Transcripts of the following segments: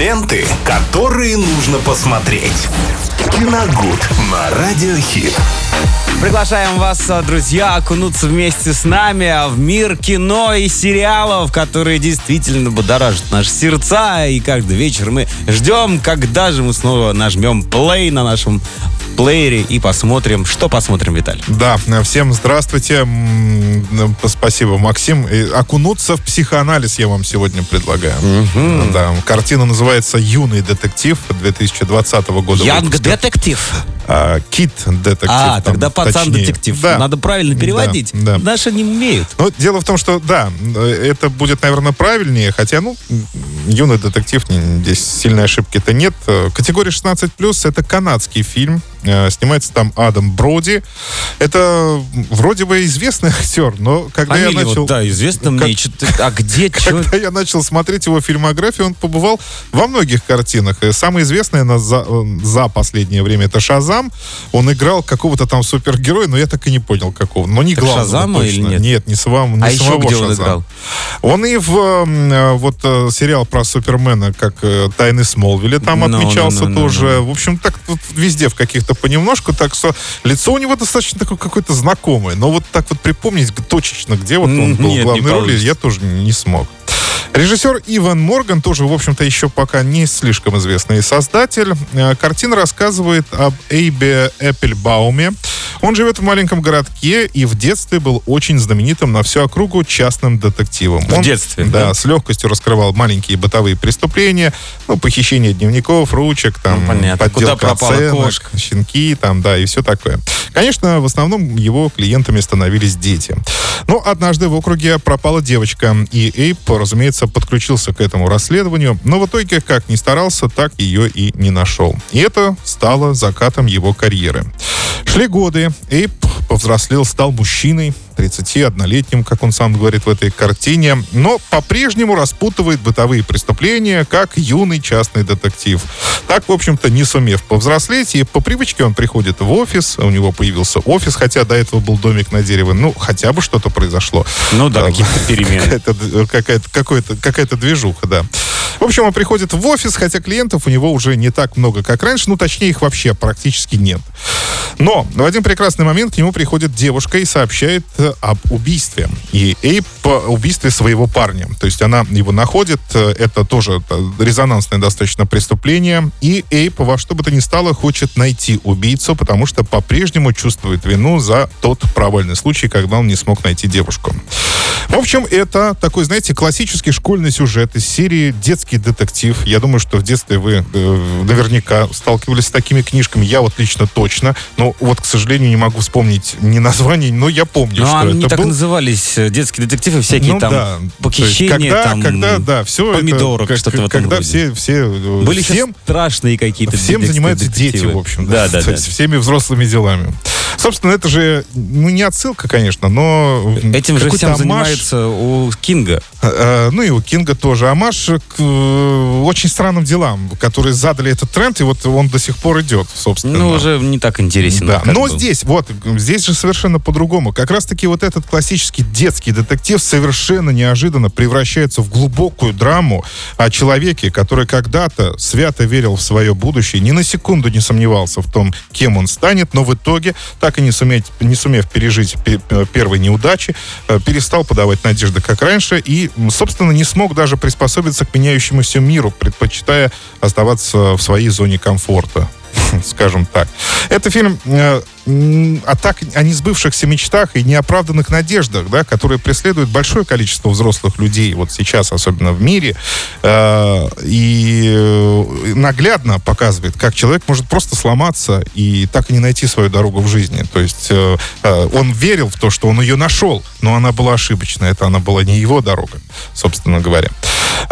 Ленты, которые нужно посмотреть. Киногуд на Радиохит. Приглашаем вас, э, друзья, окунуться вместе с нами в мир кино и сериалов, которые действительно будоражат наши сердца. И каждый вечер мы ждем, когда же мы снова нажмем плей на нашем плеере и посмотрим, что посмотрим, Виталий. Да, всем здравствуйте. Спасибо, Максим. И окунуться в психоанализ я вам сегодня предлагаю. Да, картина называется «Юный детектив» 2020 года. Янг детектив. А, Кит детектив. А, там тогда пацан точнее. детектив. Да. Надо правильно переводить. Да, да. Наши не умеют. Ну, дело в том, что, да, э, это будет, наверное, правильнее, хотя, ну, юный детектив, здесь сильной ошибки-то нет. Э, Категория 16+, это канадский фильм, Э, снимается там Адам Броди. Это вроде бы известный актер, но когда я Фамилия начал... вот, да, известно как- мне. А где? Когда я начал смотреть его фильмографию, он побывал во многих картинах. И самое известное на- за, э, за последнее время это Шазам. Он играл какого-то там супергероя, но я так и не понял какого. Но не Так главного Шазама точно. или нет? Нет, не, сам, не А еще самого где он Шазама. играл? Он и в вот сериал про Супермена, как э, «Тайны Смолвиля», там Ну, отмечался ну, ну, ну, тоже. ну. В общем, так вот везде в каких-то понемножку. Так что лицо у него достаточно такое какое-то знакомое. Но вот так вот припомнить точечно, где вот он был нет, в главной роли, я тоже не смог. Режиссер Иван Морган, тоже, в общем-то, еще пока не слишком известный создатель. Э, Картина рассказывает об Эйбе Эппельбауме. Он живет в маленьком городке и в детстве был очень знаменитым на всю округу частным детективом. В Он, детстве, Да, да? с легкостью раскрывал маленькие бытовые преступления, ну, похищение дневников, ручек, там, Ну, понятно. подделка Куда пропала оценок, кошка? щенки, там, да, и все такое. Конечно, в основном его клиентами становились дети. Но однажды в округе пропала девочка, и Эйп, разумеется, подключился к этому расследованию, но в итоге, как ни старался, так ее и не нашел. И это стало закатом его карьеры. Шли годы, Эйп повзрослел, стал мужчиной, 31-летним, как он сам говорит в этой картине, но по-прежнему распутывает бытовые преступления, как юный частный детектив. Так, в общем-то, не сумев повзрослеть, и по привычке он приходит в офис, у него появился офис, хотя до этого был домик на дереве, ну, хотя бы что-то произошло. Ну да, какие-то перемены. Какая-то, д- какая-то, какой-то, какая-то движуха, да. В общем, он приходит в офис, хотя клиентов у него уже не так много, как раньше, ну, точнее, их вообще практически нет. Но в один прекрасный момент к нему приходит девушка и сообщает э, об убийстве. И Эйп убийстве своего парня. То есть она его находит, э, это тоже э, резонансное достаточно преступление. И Эйп во что бы то ни стало хочет найти убийцу, потому что по-прежнему чувствует вину за тот провальный случай, когда он не смог найти девушку. В общем, это такой, знаете, классический школьный сюжет из серии «Детский детектив». Я думаю, что в детстве вы э, наверняка сталкивались с такими книжками. Я вот лично точно. Но вот, к сожалению, не могу вспомнить ни названий, но я помню, Ну, что они это так был. назывались, э, детские детективы, всякие Ну там да. То есть похищения, когда, там когда, да, все помидорок, это, что-то в этом Когда роде. все, все, э, Были всем, страшные какие-то всем детективы. занимаются дети, в общем. Да, да, То да. есть всеми взрослыми делами. Собственно, это же, ну, не отсылка, конечно, но... Этим же всем омаж. занимается у Кинга. Э, Ну и у Кинга тоже. Амаш к э, очень странным делам, которые задали этот тренд, и вот он до сих пор идет, собственно. Ну, уже не так интересен. Да. Но был. здесь, вот, здесь же совершенно по-другому. Как раз-таки вот этот классический детский детектив совершенно неожиданно превращается в глубокую драму о человеке, который когда-то свято верил в свое будущее, ни на секунду не сомневался в том, кем он станет, но в итоге, так и не, суметь, не сумев пережить пе- э, первой неудачи, э, перестал подавать надежды, как раньше, и, собственно, не смог даже приспособиться к меняющемуся миру, предпочитая оставаться в своей зоне комфорта скажем так. Это фильм э, о, так, о несбывшихся мечтах и неоправданных надеждах, да, которые преследуют большое количество взрослых людей, вот сейчас, особенно в мире, э, и э, наглядно показывает, как человек может просто сломаться и так и не найти свою дорогу в жизни. То есть э, э, он верил в то, что он ее нашел, но она была ошибочной, это она была не его дорога, собственно говоря.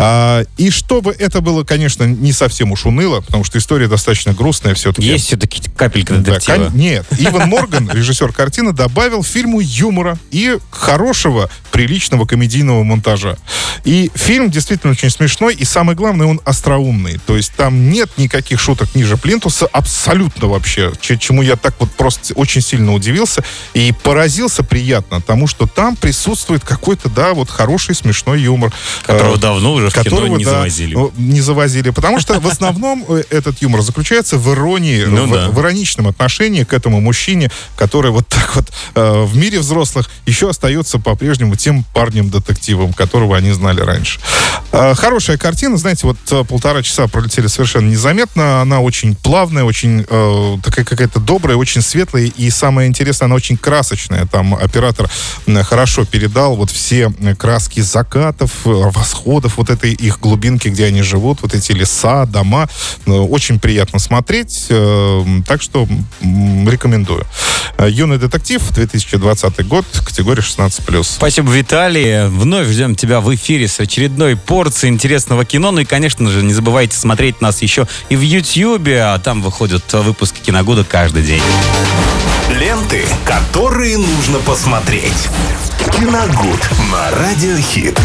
А, и чтобы это было, конечно, не совсем уж уныло, потому что история достаточно грустная все-таки. Есть все-таки капелька Да, детектива. кон- нет. Иван Морган, режиссер картины, добавил фильму юмора и хорошего, приличного комедийного монтажа. И фильм действительно очень смешной, и самое главное, он остроумный. То есть там нет никаких шуток ниже плинтуса, абсолютно вообще, чему я так вот просто очень сильно удивился и поразился приятно тому, что там присутствует какой-то, да, вот хороший смешной юмор. Которого Э, давно уже в кино которого не да, завозили. ну, не завозили. Потому что в основном э, этот юмор заключается в иронии, Ну в, да. в ироничном отношении к этому мужчине, который вот так вот э, в мире взрослых еще остается по-прежнему тем парнем-детективом, которого они знали раньше. Э, хорошая картина, знаете, вот э, полтора часа пролетели совершенно незаметно. Она очень плавная, очень э, такая какая-то добрая, очень светлая. И самое интересное, она очень красочная. Там оператор хорошо передал вот все э, краски закатов, э, восходов, вот этой их глубинки, где они живут, вот эти леса, дома. Очень приятно смотреть. э, Так что рекомендую. Э, Юный детектив, 2020 год, категория 16+. Спасибо, Виталий. Вновь ждем тебя в эфире с очередной порцией интересного кино. Ну и, конечно же, не забывайте смотреть нас еще и в Ютьюбе, а там выходят выпуски киногода каждый день. Ленты, которые нужно посмотреть. Киногуд на Радиохит.